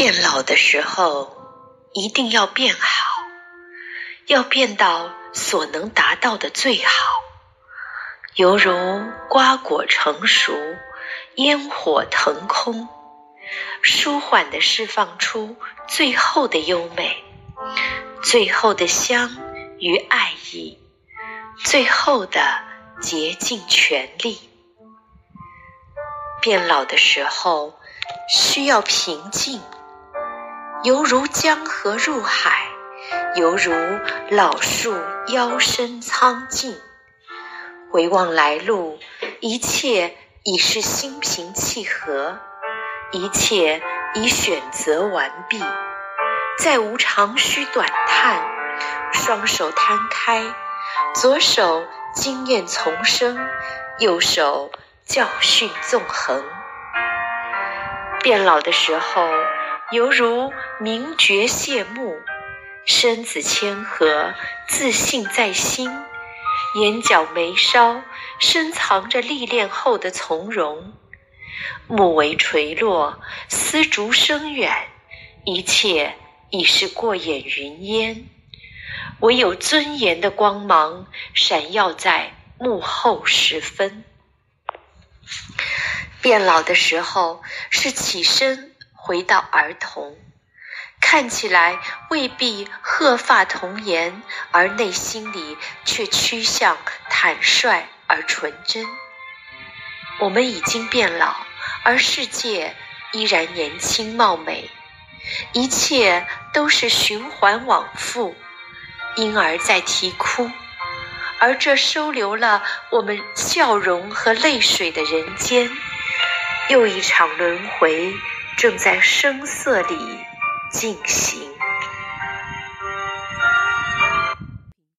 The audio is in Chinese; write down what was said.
变老的时候，一定要变好，要变到所能达到的最好，犹如瓜果成熟，烟火腾空，舒缓地释放出最后的优美，最后的香与爱意，最后的竭尽全力。变老的时候，需要平静。犹如江河入海，犹如老树腰身苍劲。回望来路，一切已是心平气和，一切已选择完毕，再无长吁短叹。双手摊开，左手经验丛生，右手教训纵横。变老的时候。犹如名爵谢幕，身子谦和，自信在心，眼角眉梢深藏着历练后的从容。木为垂落，丝竹声远，一切已是过眼云烟，唯有尊严的光芒闪耀在幕后时分。变老的时候，是起身。回到儿童，看起来未必鹤发童颜，而内心里却趋向坦率而纯真。我们已经变老，而世界依然年轻貌美，一切都是循环往复，婴儿在啼哭，而这收留了我们笑容和泪水的人间，又一场轮回。正在声色里进行。